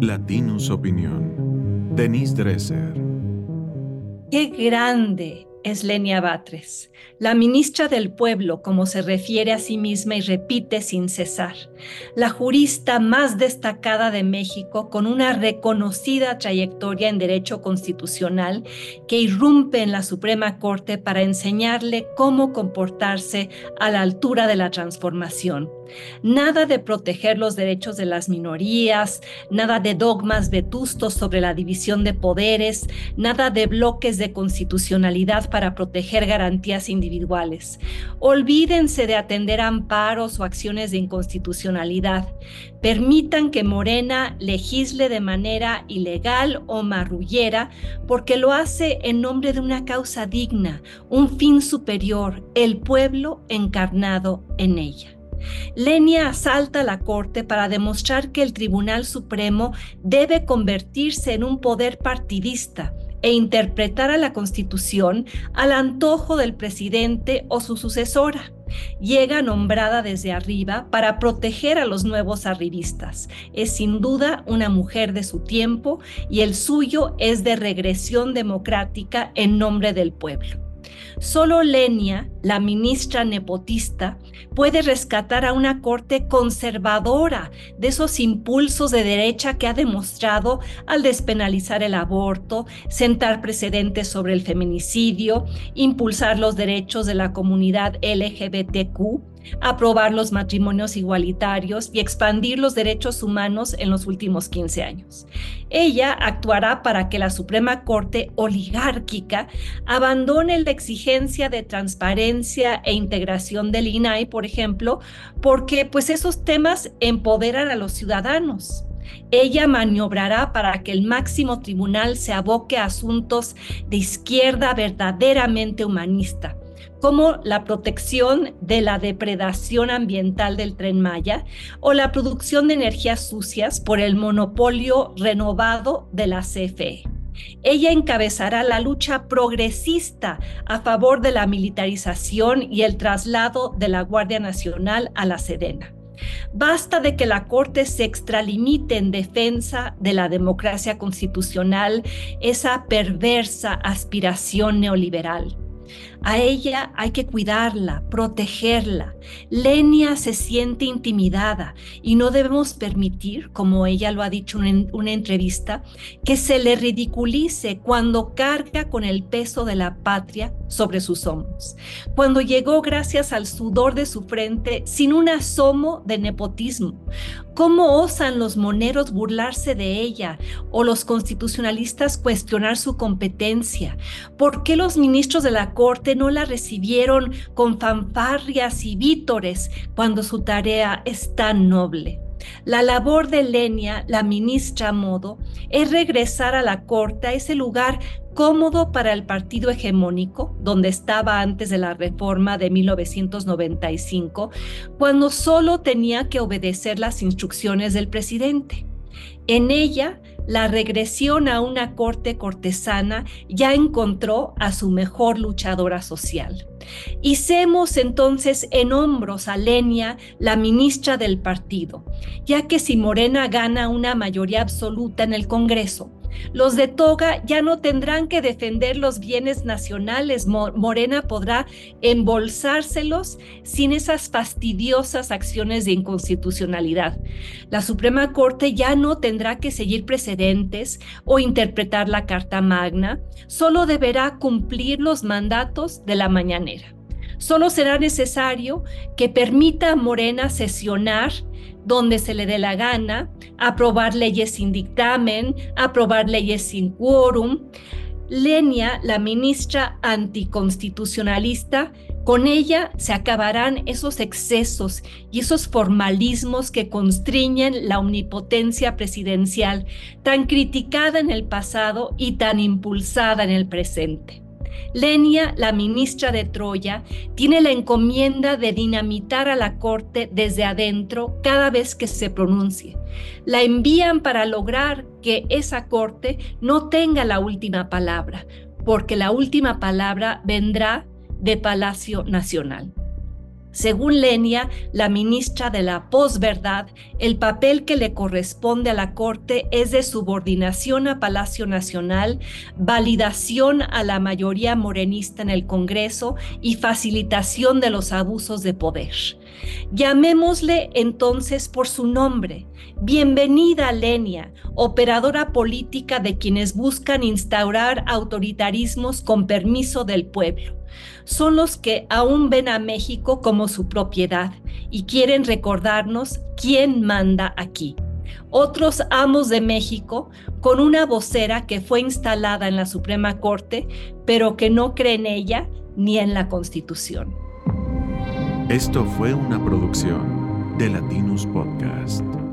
Latinus Opinión. Denise Dresser. Qué grande es Lenia Batres, la ministra del pueblo, como se refiere a sí misma y repite sin cesar, la jurista más destacada de México con una reconocida trayectoria en derecho constitucional que irrumpe en la Suprema Corte para enseñarle cómo comportarse a la altura de la transformación. Nada de proteger los derechos de las minorías, nada de dogmas vetustos sobre la división de poderes, nada de bloques de constitucionalidad para proteger garantías individuales. Olvídense de atender amparos o acciones de inconstitucionalidad. Permitan que Morena legisle de manera ilegal o marrullera porque lo hace en nombre de una causa digna, un fin superior, el pueblo encarnado en ella. Lenia asalta la Corte para demostrar que el Tribunal Supremo debe convertirse en un poder partidista e interpretar a la Constitución al antojo del presidente o su sucesora. Llega nombrada desde arriba para proteger a los nuevos arribistas. Es sin duda una mujer de su tiempo y el suyo es de regresión democrática en nombre del pueblo. Solo Lenia, la ministra nepotista, puede rescatar a una corte conservadora de esos impulsos de derecha que ha demostrado al despenalizar el aborto, sentar precedentes sobre el feminicidio, impulsar los derechos de la comunidad LGBTQ aprobar los matrimonios igualitarios y expandir los derechos humanos en los últimos 15 años. Ella actuará para que la Suprema Corte oligárquica abandone la exigencia de transparencia e integración del INAI, por ejemplo, porque pues esos temas empoderan a los ciudadanos. Ella maniobrará para que el máximo tribunal se aboque a asuntos de izquierda verdaderamente humanista como la protección de la depredación ambiental del tren Maya o la producción de energías sucias por el monopolio renovado de la CFE. Ella encabezará la lucha progresista a favor de la militarización y el traslado de la Guardia Nacional a la Sedena. Basta de que la Corte se extralimite en defensa de la democracia constitucional, esa perversa aspiración neoliberal. A ella hay que cuidarla, protegerla. Lenia se siente intimidada y no debemos permitir, como ella lo ha dicho en una entrevista, que se le ridiculice cuando carga con el peso de la patria sobre sus hombros. Cuando llegó gracias al sudor de su frente sin un asomo de nepotismo. ¿Cómo osan los moneros burlarse de ella o los constitucionalistas cuestionar su competencia? ¿Por qué los ministros de la Corte no la recibieron con fanfarrias y vítores cuando su tarea es tan noble? La labor de Lenia, la ministra Modo, es regresar a la corte, a ese lugar cómodo para el partido hegemónico, donde estaba antes de la reforma de 1995, cuando solo tenía que obedecer las instrucciones del presidente. En ella, la regresión a una corte cortesana ya encontró a su mejor luchadora social. Hicemos entonces en hombros a Lenia, la ministra del partido, ya que si Morena gana una mayoría absoluta en el Congreso, los de Toga ya no tendrán que defender los bienes nacionales. Morena podrá embolsárselos sin esas fastidiosas acciones de inconstitucionalidad. La Suprema Corte ya no tendrá que seguir precedentes o interpretar la Carta Magna, solo deberá cumplir los mandatos de la mañanera. Solo será necesario que permita a Morena sesionar donde se le dé la gana, aprobar leyes sin dictamen, aprobar leyes sin quórum. Lenia, la ministra anticonstitucionalista, con ella se acabarán esos excesos y esos formalismos que constriñen la omnipotencia presidencial, tan criticada en el pasado y tan impulsada en el presente. Lenia, la ministra de Troya, tiene la encomienda de dinamitar a la corte desde adentro cada vez que se pronuncie. La envían para lograr que esa corte no tenga la última palabra, porque la última palabra vendrá de Palacio Nacional. Según Lenia, la ministra de la posverdad, el papel que le corresponde a la Corte es de subordinación a Palacio Nacional, validación a la mayoría morenista en el Congreso y facilitación de los abusos de poder. Llamémosle entonces por su nombre. Bienvenida, Lenia, operadora política de quienes buscan instaurar autoritarismos con permiso del pueblo son los que aún ven a México como su propiedad y quieren recordarnos quién manda aquí. Otros amos de México con una vocera que fue instalada en la Suprema Corte, pero que no cree en ella ni en la Constitución. Esto fue una producción de Latinus Podcast.